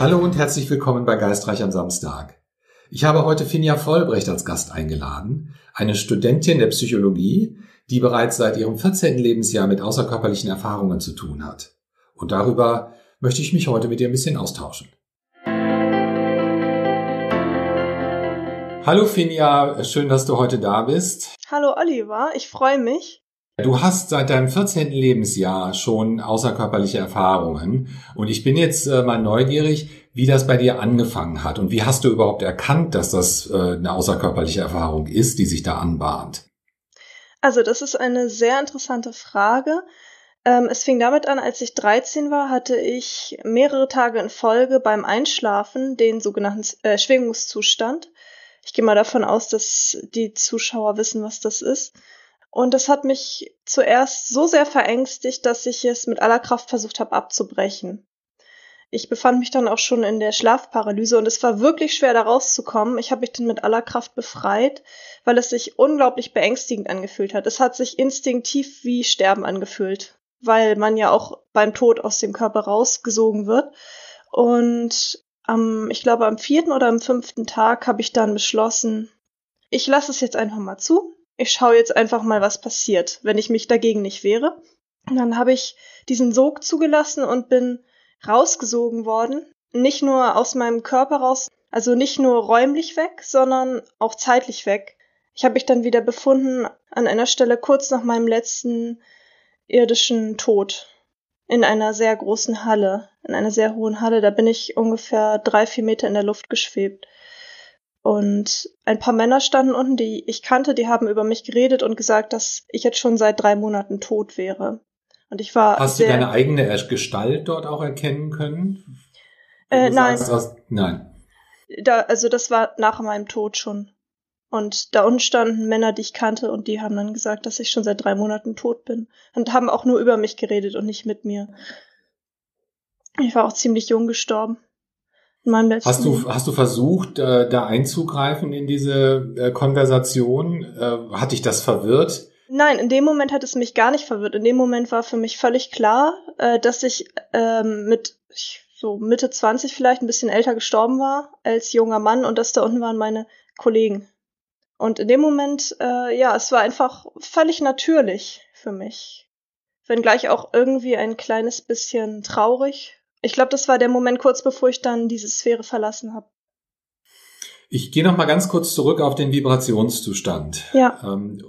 Hallo und herzlich willkommen bei Geistreich am Samstag. Ich habe heute Finja Vollbrecht als Gast eingeladen, eine Studentin der Psychologie, die bereits seit ihrem 14. Lebensjahr mit außerkörperlichen Erfahrungen zu tun hat. Und darüber möchte ich mich heute mit ihr ein bisschen austauschen. Hallo Finja, schön, dass du heute da bist. Hallo Oliver, ich freue mich. Du hast seit deinem 14. Lebensjahr schon außerkörperliche Erfahrungen und ich bin jetzt äh, mal neugierig, wie das bei dir angefangen hat und wie hast du überhaupt erkannt, dass das äh, eine außerkörperliche Erfahrung ist, die sich da anbahnt? Also das ist eine sehr interessante Frage. Ähm, es fing damit an, als ich 13 war, hatte ich mehrere Tage in Folge beim Einschlafen den sogenannten äh, Schwingungszustand. Ich gehe mal davon aus, dass die Zuschauer wissen, was das ist. Und das hat mich zuerst so sehr verängstigt, dass ich es mit aller Kraft versucht habe abzubrechen. Ich befand mich dann auch schon in der Schlafparalyse und es war wirklich schwer, da rauszukommen. Ich habe mich dann mit aller Kraft befreit, weil es sich unglaublich beängstigend angefühlt hat. Es hat sich instinktiv wie Sterben angefühlt, weil man ja auch beim Tod aus dem Körper rausgesogen wird. Und am, ich glaube, am vierten oder am fünften Tag habe ich dann beschlossen, ich lasse es jetzt einfach mal zu ich schaue jetzt einfach mal, was passiert, wenn ich mich dagegen nicht wehre. Und dann habe ich diesen Sog zugelassen und bin rausgesogen worden. Nicht nur aus meinem Körper raus, also nicht nur räumlich weg, sondern auch zeitlich weg. Ich habe mich dann wieder befunden an einer Stelle kurz nach meinem letzten irdischen Tod. In einer sehr großen Halle, in einer sehr hohen Halle. Da bin ich ungefähr drei, vier Meter in der Luft geschwebt. Und ein paar Männer standen unten, die ich kannte, die haben über mich geredet und gesagt, dass ich jetzt schon seit drei Monaten tot wäre. Und ich war. Hast du deine eigene Gestalt dort auch erkennen können? Äh, nein. Sagst, nein. Da, also das war nach meinem Tod schon. Und da unten standen Männer, die ich kannte, und die haben dann gesagt, dass ich schon seit drei Monaten tot bin. Und haben auch nur über mich geredet und nicht mit mir. Ich war auch ziemlich jung gestorben meinem letzten hast du, hast du versucht, äh, da einzugreifen in diese äh, Konversation? Äh, hat dich das verwirrt? Nein, in dem Moment hat es mich gar nicht verwirrt. In dem Moment war für mich völlig klar, äh, dass ich ähm, mit so Mitte 20 vielleicht ein bisschen älter gestorben war als junger Mann und dass da unten waren meine Kollegen. Und in dem Moment, äh, ja, es war einfach völlig natürlich für mich. Wenngleich auch irgendwie ein kleines bisschen traurig, ich glaube, das war der Moment kurz bevor ich dann diese Sphäre verlassen habe. Ich gehe noch mal ganz kurz zurück auf den Vibrationszustand. Ja. Ähm,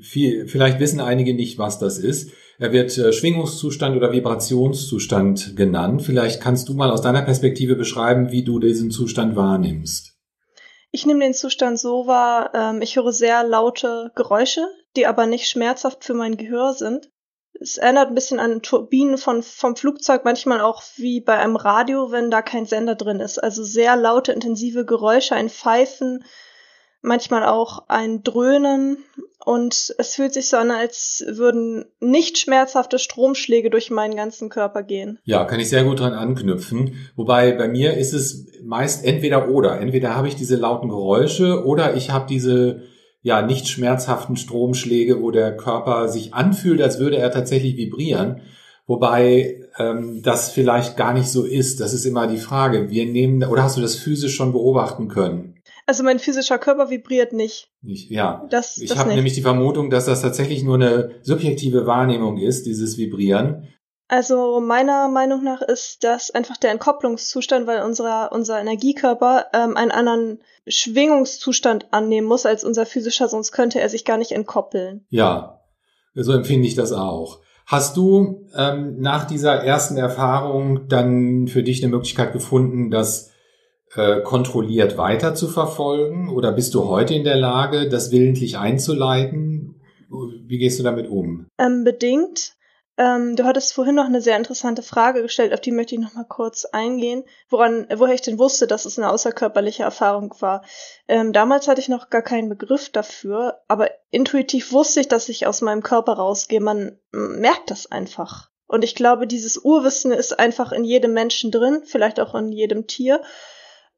viel, vielleicht wissen einige nicht, was das ist. Er wird äh, Schwingungszustand oder Vibrationszustand genannt. Vielleicht kannst du mal aus deiner Perspektive beschreiben, wie du diesen Zustand wahrnimmst. Ich nehme den Zustand so wahr, ähm, ich höre sehr laute Geräusche, die aber nicht schmerzhaft für mein Gehör sind es erinnert ein bisschen an Turbinen von, vom Flugzeug, manchmal auch wie bei einem Radio, wenn da kein Sender drin ist. Also sehr laute, intensive Geräusche, ein Pfeifen, manchmal auch ein Dröhnen. Und es fühlt sich so an, als würden nicht schmerzhafte Stromschläge durch meinen ganzen Körper gehen. Ja, kann ich sehr gut dran anknüpfen. Wobei bei mir ist es meist entweder oder. Entweder habe ich diese lauten Geräusche oder ich habe diese ja nicht schmerzhaften Stromschläge, wo der Körper sich anfühlt, als würde er tatsächlich vibrieren. Wobei ähm, das vielleicht gar nicht so ist. Das ist immer die Frage. Wir nehmen oder hast du das physisch schon beobachten können? Also mein physischer Körper vibriert nicht. Nicht, ja. Das, ich habe nämlich die Vermutung, dass das tatsächlich nur eine subjektive Wahrnehmung ist, dieses Vibrieren. Also meiner Meinung nach ist das einfach der Entkopplungszustand, weil unser, unser Energiekörper ähm, einen anderen Schwingungszustand annehmen muss als unser physischer, sonst könnte er sich gar nicht entkoppeln. Ja, so empfinde ich das auch. Hast du ähm, nach dieser ersten Erfahrung dann für dich eine Möglichkeit gefunden, das äh, kontrolliert weiter zu verfolgen? Oder bist du heute in der Lage, das willentlich einzuleiten? Wie gehst du damit um? Ähm, bedingt. Ähm, du hattest vorhin noch eine sehr interessante Frage gestellt, auf die möchte ich noch mal kurz eingehen, woran, woher ich denn wusste, dass es eine außerkörperliche Erfahrung war. Ähm, damals hatte ich noch gar keinen Begriff dafür, aber intuitiv wusste ich, dass ich aus meinem Körper rausgehe. Man merkt das einfach. Und ich glaube, dieses Urwissen ist einfach in jedem Menschen drin, vielleicht auch in jedem Tier.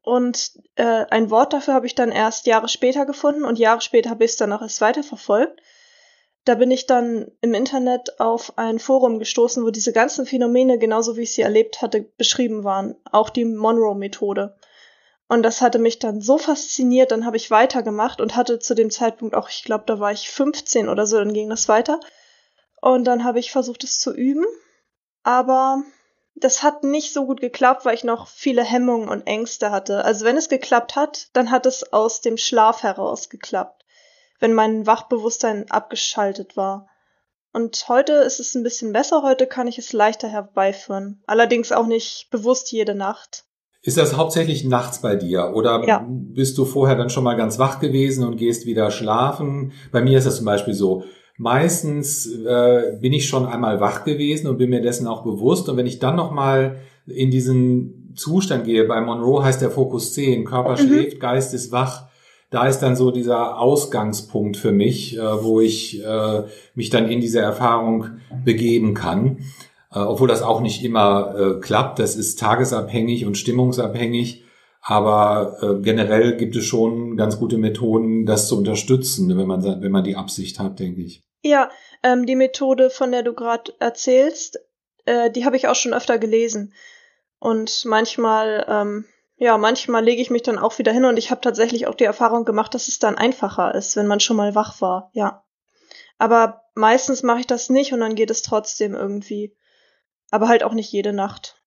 Und äh, ein Wort dafür habe ich dann erst Jahre später gefunden und Jahre später habe ich es dann auch erst weiterverfolgt. Da bin ich dann im Internet auf ein Forum gestoßen, wo diese ganzen Phänomene, genauso wie ich sie erlebt hatte, beschrieben waren. Auch die Monroe-Methode. Und das hatte mich dann so fasziniert, dann habe ich weitergemacht und hatte zu dem Zeitpunkt auch, ich glaube, da war ich 15 oder so, dann ging das weiter. Und dann habe ich versucht, es zu üben. Aber das hat nicht so gut geklappt, weil ich noch viele Hemmungen und Ängste hatte. Also wenn es geklappt hat, dann hat es aus dem Schlaf heraus geklappt wenn mein Wachbewusstsein abgeschaltet war. Und heute ist es ein bisschen besser, heute kann ich es leichter herbeiführen. Allerdings auch nicht bewusst jede Nacht. Ist das hauptsächlich nachts bei dir oder ja. bist du vorher dann schon mal ganz wach gewesen und gehst wieder schlafen? Bei mir ist das zum Beispiel so. Meistens äh, bin ich schon einmal wach gewesen und bin mir dessen auch bewusst. Und wenn ich dann noch mal in diesen Zustand gehe, bei Monroe heißt der Fokus 10, Körper mhm. schläft, Geist ist wach, da ist dann so dieser Ausgangspunkt für mich, äh, wo ich äh, mich dann in diese Erfahrung begeben kann. Äh, obwohl das auch nicht immer äh, klappt. Das ist tagesabhängig und stimmungsabhängig. Aber äh, generell gibt es schon ganz gute Methoden, das zu unterstützen, wenn man, wenn man die Absicht hat, denke ich. Ja, ähm, die Methode, von der du gerade erzählst, äh, die habe ich auch schon öfter gelesen. Und manchmal ähm, ja, manchmal lege ich mich dann auch wieder hin und ich habe tatsächlich auch die Erfahrung gemacht, dass es dann einfacher ist, wenn man schon mal wach war, ja. Aber meistens mache ich das nicht und dann geht es trotzdem irgendwie. Aber halt auch nicht jede Nacht.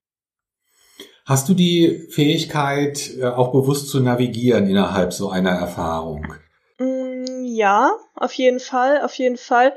Hast du die Fähigkeit, äh, auch bewusst zu navigieren innerhalb so einer Erfahrung? Mm, ja, auf jeden Fall, auf jeden Fall.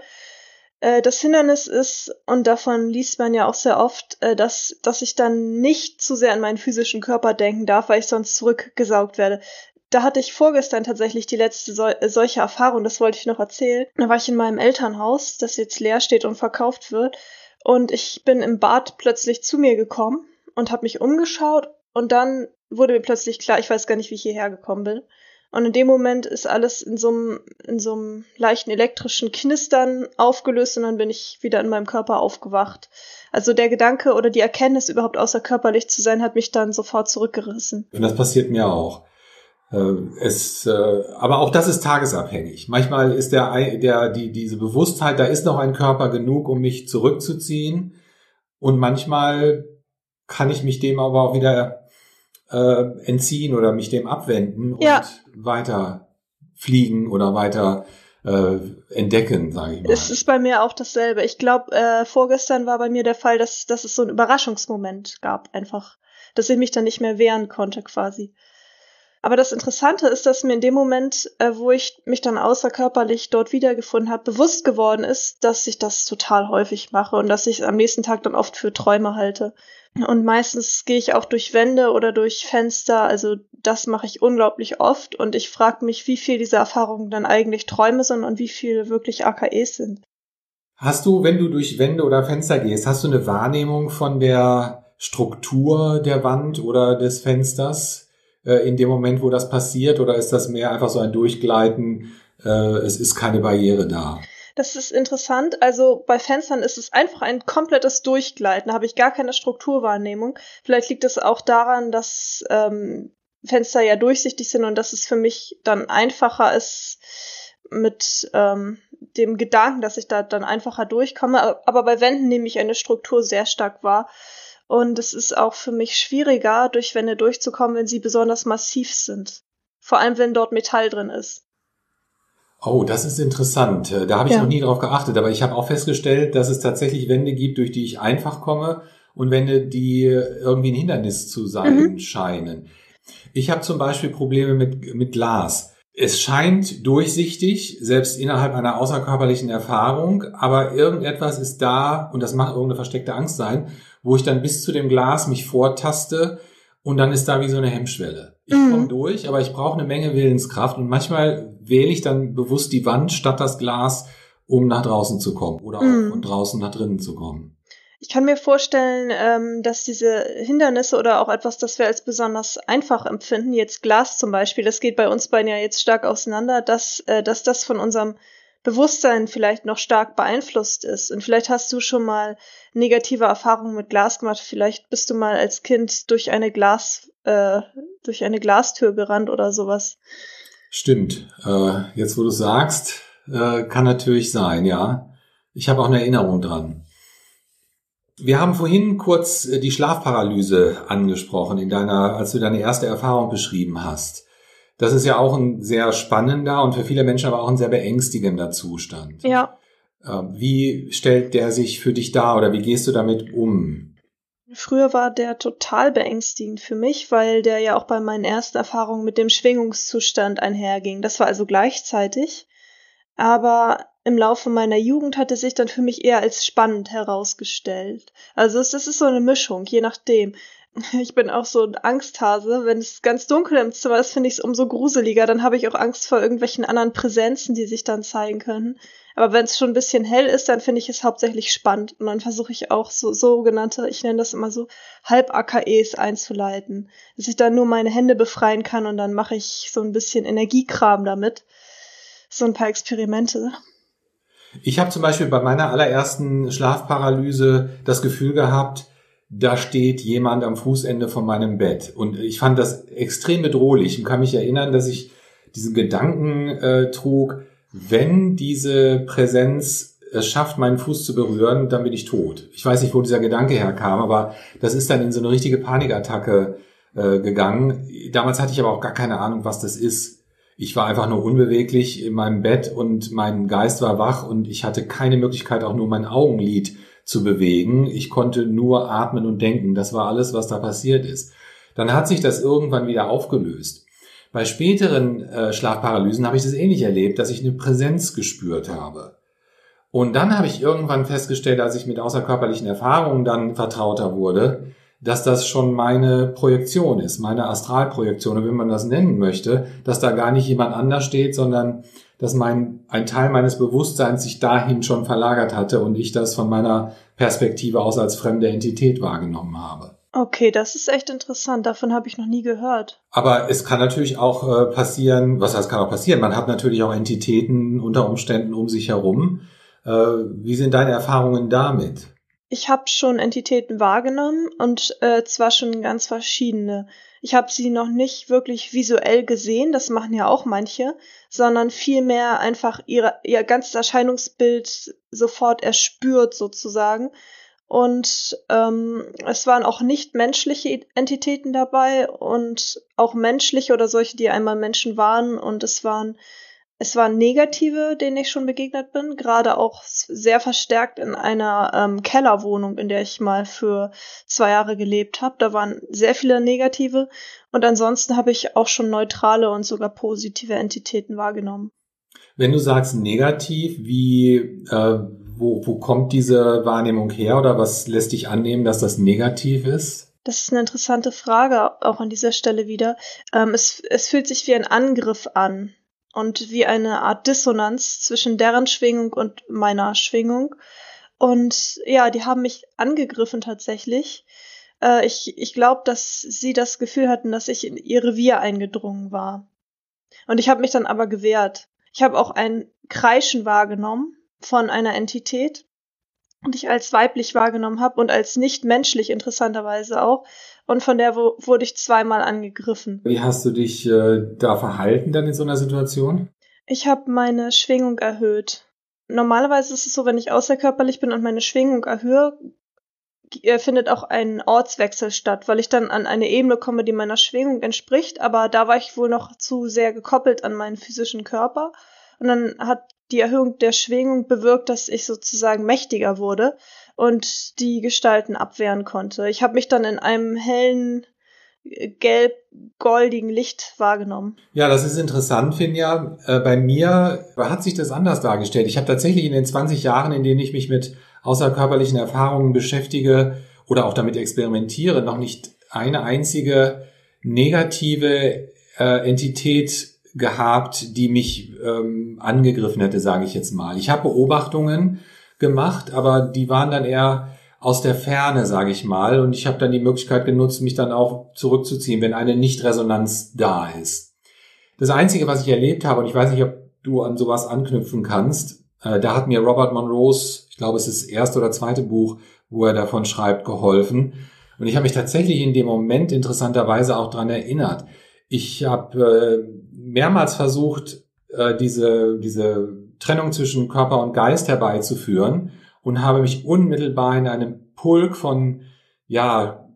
Äh, das Hindernis ist, und davon liest man ja auch sehr oft, äh, dass, dass ich dann nicht zu sehr an meinen physischen Körper denken darf, weil ich sonst zurückgesaugt werde. Da hatte ich vorgestern tatsächlich die letzte sol äh, solche Erfahrung, das wollte ich noch erzählen. Da war ich in meinem Elternhaus, das jetzt leer steht und verkauft wird. Und ich bin im Bad plötzlich zu mir gekommen und habe mich umgeschaut und dann wurde mir plötzlich klar, ich weiß gar nicht, wie ich hierher gekommen bin. Und in dem Moment ist alles in so einem, in so einem leichten elektrischen Knistern aufgelöst und dann bin ich wieder in meinem Körper aufgewacht. Also der Gedanke oder die Erkenntnis, überhaupt außerkörperlich zu sein, hat mich dann sofort zurückgerissen. Und das passiert mir auch. Äh, es, äh, aber auch das ist tagesabhängig. Manchmal ist der, der, die, diese Bewusstheit, da ist noch ein Körper genug, um mich zurückzuziehen. Und manchmal kann ich mich dem aber auch wieder äh, entziehen oder mich dem abwenden ja. und weiter fliegen oder weiter äh, entdecken, sage ich mal. Es ist bei mir auch dasselbe. Ich glaube, äh, vorgestern war bei mir der Fall, dass, dass es so einen Überraschungsmoment gab, einfach, dass ich mich dann nicht mehr wehren konnte, quasi. Aber das Interessante ist, dass mir in dem Moment, äh, wo ich mich dann außerkörperlich dort wiedergefunden habe, bewusst geworden ist, dass ich das total häufig mache und dass ich am nächsten Tag dann oft für Träume halte. Und meistens gehe ich auch durch Wände oder durch Fenster. Also das mache ich unglaublich oft. Und ich frage mich, wie viel dieser Erfahrungen dann eigentlich Träume sind und wie viel wirklich AKEs sind. Hast du, wenn du durch Wände oder Fenster gehst, hast du eine Wahrnehmung von der Struktur der Wand oder des Fensters äh, in dem Moment, wo das passiert? Oder ist das mehr einfach so ein Durchgleiten? Äh, es ist keine Barriere da. Das ist interessant. Also bei Fenstern ist es einfach ein komplettes Durchgleiten. Da habe ich gar keine Strukturwahrnehmung. Vielleicht liegt es auch daran, dass ähm, Fenster ja durchsichtig sind und dass es für mich dann einfacher ist mit ähm, dem Gedanken, dass ich da dann einfacher durchkomme. Aber bei Wänden nehme ich eine Struktur sehr stark wahr. Und es ist auch für mich schwieriger, durch Wände durchzukommen, wenn sie besonders massiv sind. Vor allem, wenn dort Metall drin ist. Oh, das ist interessant. Äh, da habe ich ja. noch nie drauf geachtet, aber ich habe auch festgestellt, dass es tatsächlich Wände gibt, durch die ich einfach komme und Wände, die irgendwie ein Hindernis zu sein mhm. scheinen. Ich habe zum Beispiel Probleme mit, mit Glas. Es scheint durchsichtig, selbst innerhalb einer außerkörperlichen Erfahrung, aber irgendetwas ist da und das macht irgendeine versteckte Angst sein, wo ich dann bis zu dem Glas mich vortaste und dann ist da wie so eine Hemmschwelle. Ich mhm. komme durch, aber ich brauche eine Menge Willenskraft und manchmal wähle ich dann bewusst die Wand statt das Glas, um nach draußen zu kommen oder mhm. auch von draußen nach drinnen zu kommen. Ich kann mir vorstellen, ähm, dass diese Hindernisse oder auch etwas, das wir als besonders einfach empfinden, jetzt Glas zum Beispiel, das geht bei uns beiden ja jetzt stark auseinander, dass, äh, dass das von unserem Bewusstsein vielleicht noch stark beeinflusst ist. Und vielleicht hast du schon mal negative Erfahrungen mit Glas gemacht. Vielleicht bist du mal als Kind durch eine Glas, äh, durch eine Glastür gerannt oder sowas. Stimmt. Äh, jetzt, wo du sagst, Äh, kann natürlich sein, ja. Ich habe auch eine Erinnerung dran. Wir haben vorhin kurz äh, die Schlafparalyse angesprochen, in deiner, als du deine erste Erfahrung beschrieben hast. Das ist ja auch ein sehr spannender und für viele Menschen aber auch ein sehr beängstigender Zustand. Ja. Ähm, wie stellt der sich für dich dar oder wie gehst du damit um? Früher war der total beängstigend für mich, weil der ja auch bei meinen ersten Erfahrungen mit dem Schwingungszustand einherging. Das war also gleichzeitig. Aber im Laufe meiner Jugend hatte sich dann für mich eher als spannend herausgestellt. Also es, das ist so eine Mischung, je nachdem. Ich bin auch so ein Angsthase. Wenn es ganz dunkel im Zimmer ist, finde ich es umso gruseliger. Dann habe ich auch Angst vor irgendwelchen anderen Präsenzen, die sich dann zeigen können. Aber wenn es schon ein bisschen hell ist, dann finde ich es hauptsächlich spannend. Und dann versuche ich auch so sogenannte, ich nenne das immer so, Halb-AKEs einzuleiten. Dass ich dann nur meine Hände befreien kann und dann mache ich so ein bisschen Energiekram damit. So ein paar Experimente. Ich habe zum Beispiel bei meiner allerersten Schlafparalyse das Gefühl gehabt, da steht jemand am Fußende von meinem Bett. Und ich fand das extrem bedrohlich und kann mich erinnern, dass ich diesen Gedanken äh, trug, wenn diese Präsenz es schafft, meinen Fuß zu berühren, dann bin ich tot. Ich weiß nicht, wo dieser Gedanke herkam, aber das ist dann in so eine richtige Panikattacke äh, gegangen. Damals hatte ich aber auch gar keine Ahnung, was das ist. Ich war einfach nur unbeweglich in meinem Bett und mein Geist war wach und ich hatte keine Möglichkeit, auch nur mein Augenlid zu bewegen. Ich konnte nur atmen und denken. Das war alles, was da passiert ist. Dann hat sich das irgendwann wieder aufgelöst. Bei späteren äh, Schlafparalysen habe ich das ähnlich erlebt, dass ich eine Präsenz gespürt habe. Und dann habe ich irgendwann festgestellt, als ich mit außerkörperlichen Erfahrungen dann vertrauter wurde, dass das schon meine Projektion ist, meine Astralprojektion, wenn man das nennen möchte, dass da gar nicht jemand anders steht, sondern dass mein, ein Teil meines Bewusstseins sich dahin schon verlagert hatte und ich das von meiner Perspektive aus als fremde Entität wahrgenommen habe. Okay, das ist echt interessant. Davon habe ich noch nie gehört. Aber es kann natürlich auch äh, passieren, was heißt kann auch passieren? Man hat natürlich auch Entitäten unter Umständen um sich herum. Äh, wie sind deine Erfahrungen damit? Ich habe schon Entitäten wahrgenommen und äh, zwar schon ganz verschiedene. Ich habe sie noch nicht wirklich visuell gesehen, das machen ja auch manche, sondern vielmehr einfach ihre, ihr ganzes Erscheinungsbild sofort erspürt sozusagen. Und ähm, es waren auch nicht menschliche Entitäten dabei und auch menschliche oder solche, die einmal Menschen waren. Und es waren es waren negative, denen ich schon begegnet bin, gerade auch sehr verstärkt in einer ähm, Kellerwohnung, in der ich mal für zwei Jahre gelebt habe. Da waren sehr viele negative und ansonsten habe ich auch schon neutrale und sogar positive Entitäten wahrgenommen. Wenn du sagst negativ, wie äh, wo, wo kommt diese Wahrnehmung her oder was lässt dich annehmen, dass das negativ ist? Das ist eine interessante Frage, auch an dieser Stelle wieder. Ähm, es, es fühlt sich wie ein Angriff an und wie eine Art Dissonanz zwischen deren Schwingung und meiner Schwingung. Und ja, die haben mich angegriffen tatsächlich. Äh, ich ich glaube, dass sie das Gefühl hatten, dass ich in ihr Revier eingedrungen war. Und ich habe mich dann aber gewehrt. Ich habe auch ein Kreischen wahrgenommen von einer Entität und ich als weiblich wahrgenommen habe und als nicht menschlich interessanterweise auch und von der wurde ich zweimal angegriffen. Wie hast du dich äh, da verhalten dann in so einer Situation? Ich habe meine Schwingung erhöht. Normalerweise ist es so, wenn ich außerkörperlich bin und meine Schwingung erhöhe, äh, findet auch ein Ortswechsel statt, weil ich dann an eine Ebene komme, die meiner Schwingung entspricht, aber da war ich wohl noch zu sehr gekoppelt an meinen physischen Körper. Und dann hat die Erhöhung der Schwingung bewirkt, dass ich sozusagen mächtiger wurde und die Gestalten abwehren konnte. Ich habe mich dann in einem hellen gelb-goldigen Licht wahrgenommen. Ja, das ist interessant, Finja. Äh, bei mir hat sich das anders dargestellt. Ich habe tatsächlich in den 20 Jahren, in denen ich mich mit außerkörperlichen Erfahrungen beschäftige oder auch damit experimentiere, noch nicht eine einzige negative äh, Entität gehabt, die mich ähm, angegriffen hätte, sage ich jetzt mal. Ich habe Beobachtungen gemacht, aber die waren dann eher aus der Ferne, sage ich mal. Und ich habe dann die Möglichkeit genutzt, mich dann auch zurückzuziehen, wenn eine Nichtresonanz da ist. Das Einzige, was ich erlebt habe, und ich weiß nicht, ob du an sowas anknüpfen kannst, äh, da hat mir Robert Monroes, ich glaube, es ist das erste oder zweite Buch, wo er davon schreibt, geholfen. Und ich habe mich tatsächlich in dem Moment interessanterweise auch dran erinnert. Ich habe äh, mehrmals versucht, äh, diese, diese Trennung zwischen Körper und Geist herbeizuführen und habe mich unmittelbar in einem Pulk von, ja,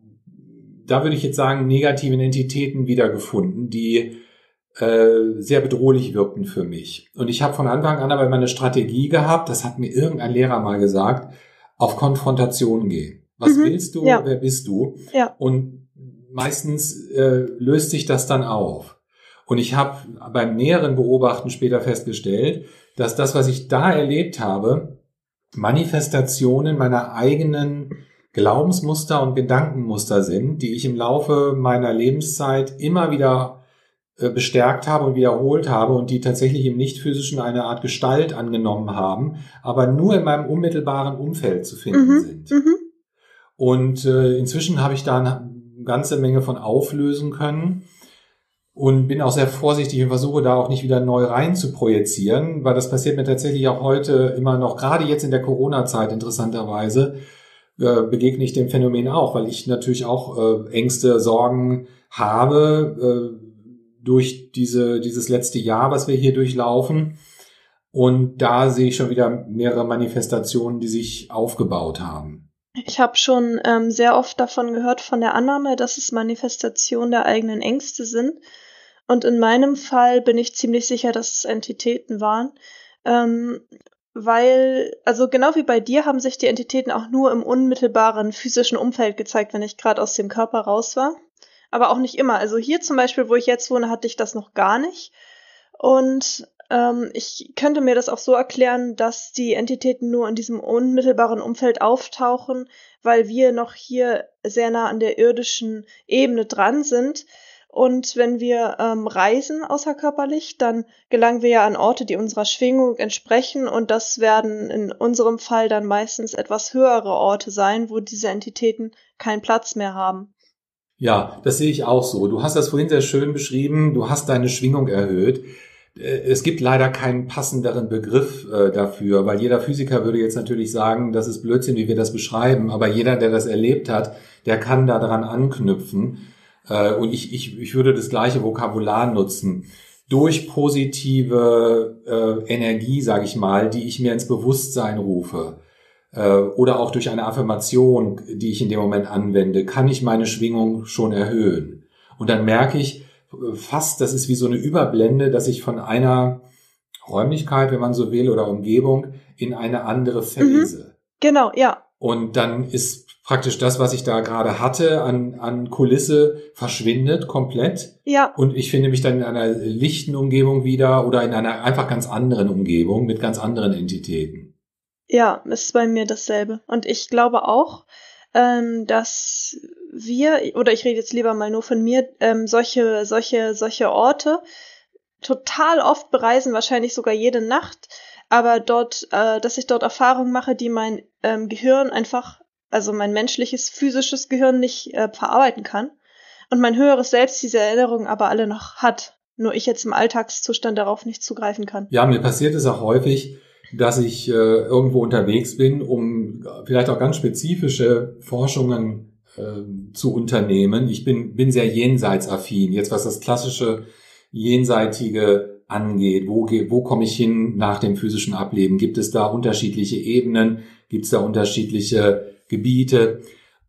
da würde ich jetzt sagen, negativen Entitäten wiedergefunden, die äh, sehr bedrohlich wirkten für mich. Und ich habe von Anfang an aber immer eine Strategie gehabt, das hat mir irgendein Lehrer mal gesagt, auf Konfrontation gehen. Was mhm, willst du? Ja. Wer bist du? Ja. Und meistens äh, löst sich das dann auf. Und ich habe beim näheren Beobachten später festgestellt, dass das, was ich da erlebt habe, Manifestationen meiner eigenen Glaubensmuster und Gedankenmuster sind, die ich im Laufe meiner Lebenszeit immer wieder äh, bestärkt habe und wiederholt habe und die tatsächlich im nicht-physischen eine Art Gestalt angenommen haben, aber nur in meinem unmittelbaren Umfeld zu finden mhm, sind. Mhm. Und äh, inzwischen habe ich da eine ganze Menge von auflösen können und bin auch sehr vorsichtig und versuche da auch nicht wieder neu rein zu projizieren, weil das passiert mir tatsächlich auch heute immer noch, gerade jetzt in der Corona-Zeit interessanterweise, äh, begegne ich dem Phänomen auch, weil ich natürlich auch äh, Ängste, Sorgen habe äh, durch diese, dieses letzte Jahr, was wir hier durchlaufen. Und da sehe ich schon wieder mehrere Manifestationen, die sich aufgebaut haben. Ich habe schon ähm, sehr oft davon gehört, von der Annahme, dass es Manifestationen der eigenen Ängste sind. Und in meinem Fall bin ich ziemlich sicher, dass es Entitäten waren. Ähm, weil, also genau wie bei dir haben sich die Entitäten auch nur im unmittelbaren physischen Umfeld gezeigt, wenn ich gerade aus dem Körper raus war. Aber auch nicht immer. Also hier zum Beispiel, wo ich jetzt wohne, hatte ich das noch gar nicht. Und ähm, ich könnte mir das auch so erklären, dass die Entitäten nur in diesem unmittelbaren Umfeld auftauchen, weil wir noch hier sehr nah an der irdischen Ebene dran sind und wenn wir ähm, reisen außerkörperlich, dann gelangen wir ja an Orte, die unserer Schwingung entsprechen. Und das werden in unserem Fall dann meistens etwas höhere Orte sein, wo diese Entitäten keinen Platz mehr haben. Ja, das sehe ich auch so. Du hast das vorhin sehr schön beschrieben. Du hast deine Schwingung erhöht. Äh, es gibt leider keinen passenderen Begriff äh, dafür, weil jeder Physiker würde jetzt natürlich sagen, das ist Blödsinn, wie wir das beschreiben. Aber jeder, der das erlebt hat, der kann daran anknüpfen. Äh, und ich, ich, ich würde das gleiche Vokabular nutzen. Durch positive äh, Energie, sage ich mal, die ich mir ins Bewusstsein rufe äh, oder auch durch eine Affirmation, die ich in dem Moment anwende, kann ich meine Schwingung schon erhöhen. Und dann merke ich äh, fast, das ist wie so eine Überblende, dass ich von einer Räumlichkeit, wenn man so will, oder Umgebung in eine andere mhm. Phase. Mhm. Genau, ja. Und dann ist praktisch das, was ich da gerade hatte an, an Kulisse, verschwindet komplett. Ja. Und ich finde mich dann in einer lichten Umgebung wieder oder in einer einfach ganz anderen Umgebung mit ganz anderen Entitäten. Ja, ist bei mir dasselbe. Und ich glaube auch, ähm, dass wir, oder ich rede jetzt lieber mal nur von mir, ähm, solche, solche, solche Orte total oft bereisen, wahrscheinlich sogar jede Nacht, aber dort, äh, dass ich dort Erfahrungen mache, die mein ähm, Gehirn einfach also mein menschliches, physisches Gehirn nicht äh, verarbeiten kann und mein höheres Selbst diese Erinnerungen aber alle noch hat. Nur ich jetzt im Alltagszustand darauf nicht zugreifen kann. Ja, mir passiert es auch häufig, dass ich äh, irgendwo unterwegs bin, um vielleicht auch ganz spezifische Forschungen äh, zu unternehmen. Ich bin, bin sehr jenseitsaffin. Jetzt was das klassische jenseitige angeht. Wo, wo komme ich hin nach dem physischen Ableben? Gibt es da unterschiedliche Ebenen? Gibt es da unterschiedliche Gebiete.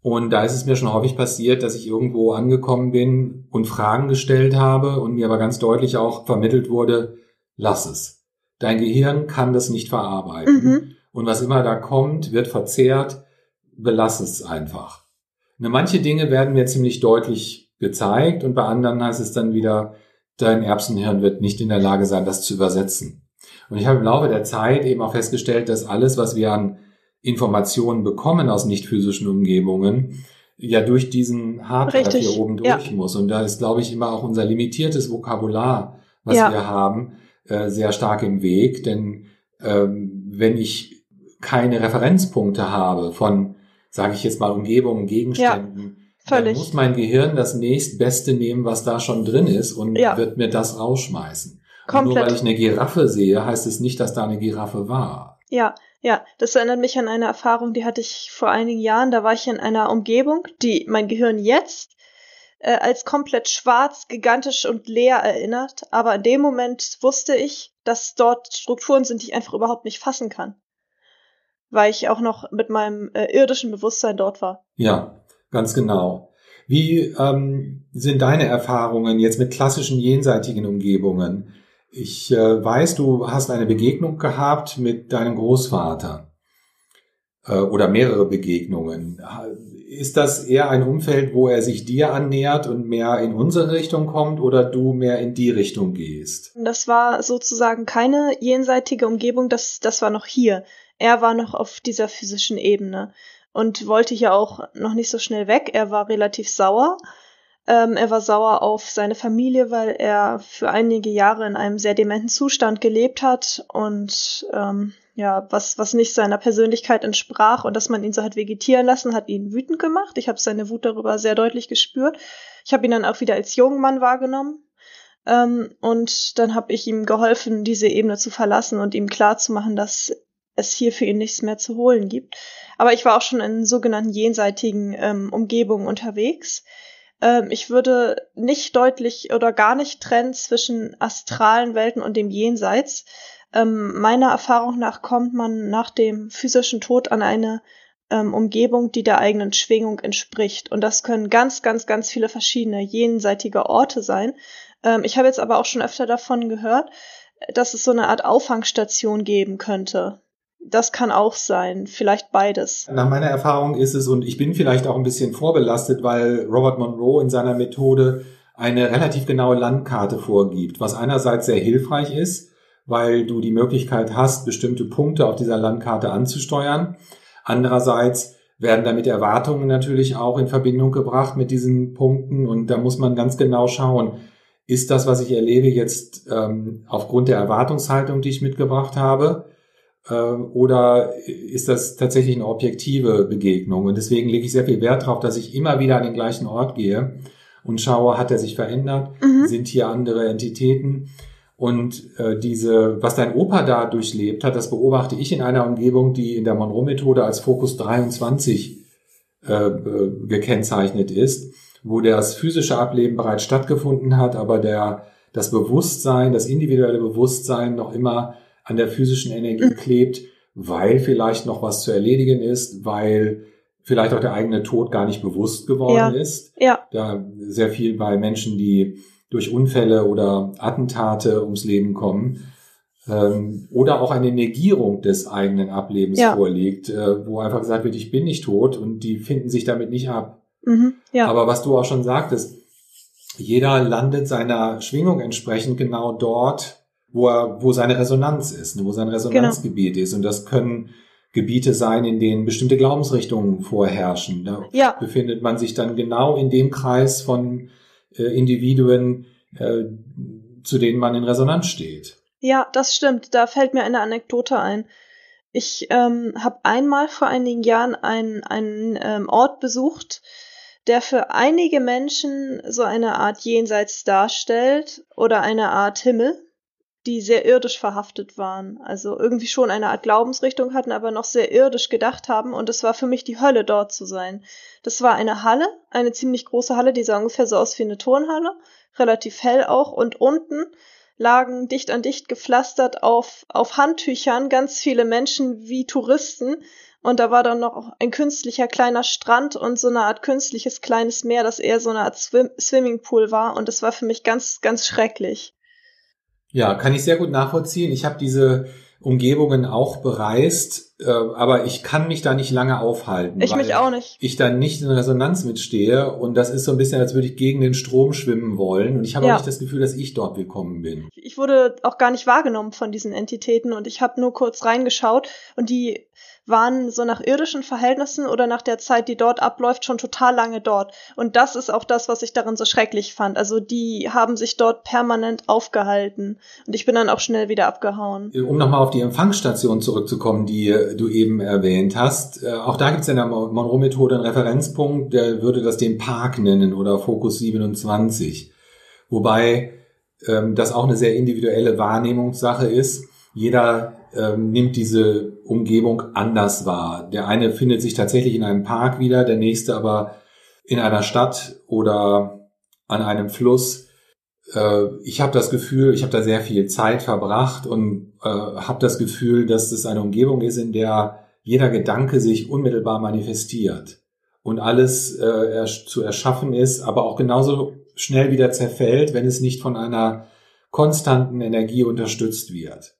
Und da ist es mir schon häufig passiert, dass ich irgendwo angekommen bin und Fragen gestellt habe und mir aber ganz deutlich auch vermittelt wurde, lass es. Dein Gehirn kann das nicht verarbeiten. Mhm. Und was immer da kommt, wird verzehrt, belass es einfach. Und manche Dinge werden mir ziemlich deutlich gezeigt und bei anderen heißt es dann wieder, dein Erbsenhirn wird nicht in der Lage sein, das zu übersetzen. Und ich habe im Laufe der Zeit eben auch festgestellt, dass alles, was wir an Informationen bekommen aus nicht physischen Umgebungen, ja durch diesen Hardware hier oben durch ja. muss. Und da ist, glaube ich, immer auch unser limitiertes Vokabular, was ja. wir haben, äh, sehr stark im Weg. Denn ähm, wenn ich keine Referenzpunkte habe von, sage ich jetzt mal, Umgebungen, Gegenständen, ja, dann muss mein Gehirn das nächstbeste nehmen, was da schon drin ist und wird mir das rausschmeißen. Komplett. nur weil ich eine Giraffe sehe, heißt es nicht, dass da eine Giraffe war. Ja, ja, das erinnert mich an eine Erfahrung, die hatte ich vor einigen Jahren. Da war ich in einer Umgebung, die mein Gehirn jetzt äh, als komplett schwarz, gigantisch und leer erinnert. Aber in dem Moment wusste ich, dass dort Strukturen sind, die ich einfach überhaupt nicht fassen kann. Weil ich auch noch mit meinem äh, irdischen Bewusstsein dort war. Ja, ganz genau. Wie ähm, sind deine Erfahrungen jetzt mit klassischen jenseitigen Umgebungen? Ich äh, weiß, du hast eine Begegnung gehabt mit deinem Großvater äh, oder mehrere Begegnungen. Ist das eher ein Umfeld, wo er sich dir annähert und mehr in unsere Richtung kommt oder du mehr in die Richtung gehst? Das war sozusagen keine jenseitige Umgebung, das, das war noch hier. Er war noch auf dieser physischen Ebene und wollte hier auch noch nicht so schnell weg. Er war relativ sauer. Ähm, er war sauer auf seine Familie, weil er für einige Jahre in einem sehr dementen Zustand gelebt hat und ähm, ja, was, was nicht seiner Persönlichkeit entsprach und dass man ihn so hat vegetieren lassen, hat ihn wütend gemacht. Ich habe seine Wut darüber sehr deutlich gespürt. Ich habe ihn dann auch wieder als jungen Mann wahrgenommen. Ähm, und dann habe ich ihm geholfen, diese Ebene zu verlassen und ihm klarzumachen, dass es hier für ihn nichts mehr zu holen gibt. Aber ich war auch schon in sogenannten jenseitigen ähm, Umgebungen unterwegs. Ähm, ich würde nicht deutlich oder gar nicht trennen zwischen astralen Welten und dem Jenseits. Ähm, meiner Erfahrung nach kommt man nach dem physischen Tod an eine ähm, Umgebung, die der eigenen Schwingung entspricht. Und das können ganz, ganz, ganz viele verschiedene jenseitige Orte sein. Ähm, ich habe jetzt aber auch schon öfter davon gehört, dass es so eine Art Auffangstation geben könnte das kann auch sein, vielleicht beides. Nach meiner Erfahrung ist es, und ich bin vielleicht auch ein bisschen vorbelastet, weil Robert Monroe in seiner Methode eine relativ genaue Landkarte vorgibt, was einerseits sehr hilfreich ist, weil du die Möglichkeit hast, bestimmte Punkte auf dieser Landkarte anzusteuern. Andererseits werden damit Erwartungen natürlich auch in Verbindung gebracht mit diesen Punkten und da muss man ganz genau schauen, ist das, was ich erlebe, jetzt ähm, aufgrund der Erwartungshaltung, die ich mitgebracht habe, oder ist das tatsächlich eine objektive Begegnung? Und deswegen lege ich sehr viel Wert darauf, dass ich immer wieder an den gleichen Ort gehe und schaue, hat er sich verändert? Mhm. Sind hier andere Entitäten? Und äh, diese, was dein Opa da durchlebt hat, das beobachte ich in einer Umgebung, die in der Monroe-Methode als Fokus 23 äh, gekennzeichnet ist, wo das physische Ableben bereits stattgefunden hat, aber der, das Bewusstsein, das individuelle Bewusstsein noch immer an der physischen Energie mhm. klebt, weil vielleicht noch was zu erledigen ist, weil vielleicht auch der eigene Tod gar nicht bewusst geworden ja. ist. Ja. Da sehr viel bei Menschen, die durch Unfälle oder Attentate ums Leben kommen. Ähm, oder auch eine Negierung des eigenen Ablebens ja. vorliegt, äh, wo einfach gesagt wird, ich bin nicht tot und die finden sich damit nicht ab. Mhm, ja. Aber was du auch schon sagtest, jeder landet seiner Schwingung entsprechend genau dort, wo er, wo seine Resonanz ist, wo sein Resonanzgebiet genau. ist. Und das können Gebiete sein, in denen bestimmte Glaubensrichtungen vorherrschen. Da ja. befindet man sich dann genau in dem Kreis von äh, Individuen, äh, zu denen man in Resonanz steht. Ja, das stimmt. Da fällt mir eine Anekdote ein. Ich ähm, habe einmal vor einigen Jahren einen, einen ähm, Ort besucht, der für einige Menschen so eine Art Jenseits darstellt oder eine Art Himmel die sehr irdisch verhaftet waren. Also irgendwie schon eine Art Glaubensrichtung hatten, aber noch sehr irdisch gedacht haben. Und es war für mich die Hölle, dort zu sein. Das war eine Halle, eine ziemlich große Halle, die sah ungefähr so aus wie eine Turnhalle, relativ hell auch. Und unten lagen dicht an dicht gepflastert auf, auf Handtüchern ganz viele Menschen wie Touristen. Und da war dann noch ein künstlicher kleiner Strand und so eine Art künstliches kleines Meer, das eher so eine Art Swim Swimmingpool war. Und das war für mich ganz, ganz schrecklich. Ja, kann ich sehr gut nachvollziehen. Ich habe diese Umgebungen auch bereist, äh, aber ich kann mich da nicht lange aufhalten. Ich mich auch nicht. Ich da nicht in Resonanz mitstehe und das ist so ein bisschen, als würde ich gegen den Strom schwimmen wollen und ich habe ja. auch nicht das Gefühl, dass ich dort willkommen bin. Ich wurde auch gar nicht wahrgenommen von diesen Entitäten und ich habe nur kurz reingeschaut und die waren so nach irdischen Verhältnissen oder nach der Zeit, die dort abläuft, schon total lange dort. Und das ist auch das, was ich darin so schrecklich fand. Also die haben sich dort permanent aufgehalten. Und ich bin dann auch schnell wieder abgehauen. Um nochmal auf die Empfangsstation zurückzukommen, die du eben erwähnt hast. Äh, auch da gibt es in der Monroe-Methode einen Referenzpunkt, der würde das den Park nennen oder Fokus 27. Wobei ähm, das auch eine sehr individuelle Wahrnehmungssache ist. Jeder ähm, nimmt diese Umgebung anders wahr. Der eine findet sich tatsächlich in einem Park wieder, der nächste aber in einer Stadt oder an einem Fluss. Äh, ich habe das Gefühl, ich habe da sehr viel Zeit verbracht und äh, habe das Gefühl, dass es eine Umgebung ist, in der jeder Gedanke sich unmittelbar manifestiert und alles äh, zu erschaffen ist, aber auch genauso schnell wieder zerfällt, wenn es nicht von einer konstanten Energie unterstützt wird.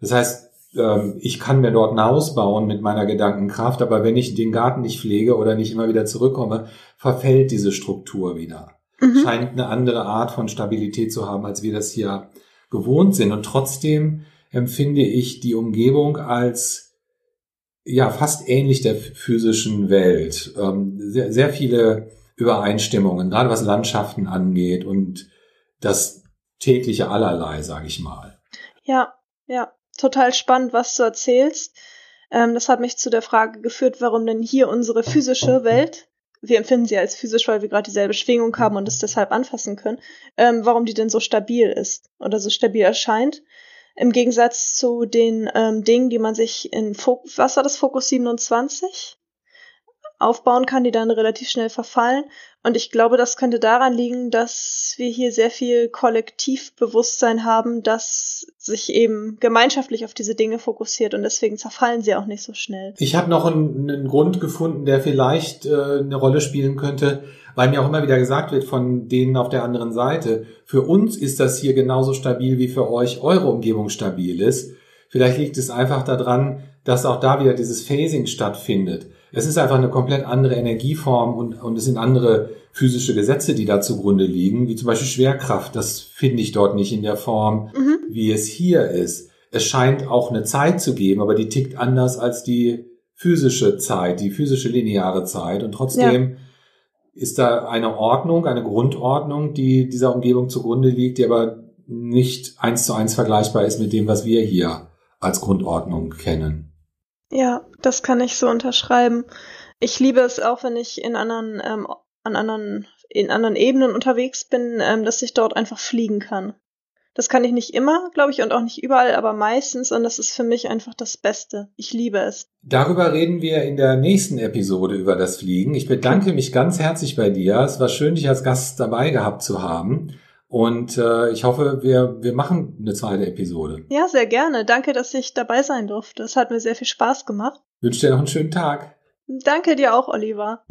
Das heißt, ähm, ich kann mir dort ein Haus bauen mit meiner Gedankenkraft, aber wenn ich den Garten nicht pflege oder nicht immer wieder zurückkomme, verfällt diese Struktur wieder. Mhm. Scheint eine andere Art von Stabilität zu haben, als wir das hier gewohnt sind. Und trotzdem empfinde ich die Umgebung als ja fast ähnlich der physischen Welt. Ähm, sehr, sehr viele Übereinstimmungen, gerade was Landschaften angeht und das tägliche Allerlei, sage ich mal. Ja, ja, total spannend, was du erzählst. Ähm, das hat mich zu der Frage geführt, warum denn hier unsere physische Welt, wir empfinden sie als physisch, weil wir gerade dieselbe Schwingung haben und es deshalb anfassen können, ähm, warum die denn so stabil ist oder so stabil erscheint. Im Gegensatz zu den ähm, Dingen, die man sich in Fokus, was war das, Fokus 27? Aufbauen kann, die dann relativ schnell verfallen. Und ich glaube, das könnte daran liegen, dass wir hier sehr viel Kollektivbewusstsein haben, das sich eben gemeinschaftlich auf diese Dinge fokussiert und deswegen zerfallen sie auch nicht so schnell. Ich habe noch einen, einen, Grund gefunden, der vielleicht äh, eine Rolle spielen könnte, weil mir auch immer wieder gesagt wird von denen auf der anderen Seite, für uns ist das hier genauso stabil wie für euch eure Umgebung stabil ist. Vielleicht liegt es einfach daran, dass auch da wieder dieses Phasing stattfindet. Es ist einfach eine komplett andere Energieform und, und es sind andere physische Gesetze, die da zugrunde liegen, wie zum Beispiel Schwerkraft. Das finde ich dort nicht in der Form, mhm. wie es hier ist. Es scheint auch eine Zeit zu geben, aber die tickt anders als die physische Zeit, die physische lineare Zeit. Und trotzdem ja. ist da eine Ordnung, eine Grundordnung, die dieser Umgebung zugrunde liegt, die aber nicht eins zu eins vergleichbar ist mit dem, was wir hier als Grundordnung kennen. Ja, das kann ich so unterschreiben. Ich liebe es auch, wenn ich in anderen, ähm, an anderen, in anderen Ebenen unterwegs bin, ähm, dass ich dort einfach fliegen kann. Das kann ich nicht immer, glaube ich, und auch nicht überall, aber meistens, und das ist für mich einfach das Beste. Ich liebe es. Darüber reden wir in der nächsten Episode über das Fliegen. Ich bedanke mich ganz herzlich bei dir. Es war schön, dich als Gast dabei gehabt zu haben. Und äh, ich hoffe, wir, wir machen eine zweite Episode. Ja, sehr gerne. Danke, dass ich dabei sein durfte. Es hat mir sehr viel Spaß gemacht. wünsche dir noch einen schönen Tag. Danke dir auch, Oliver.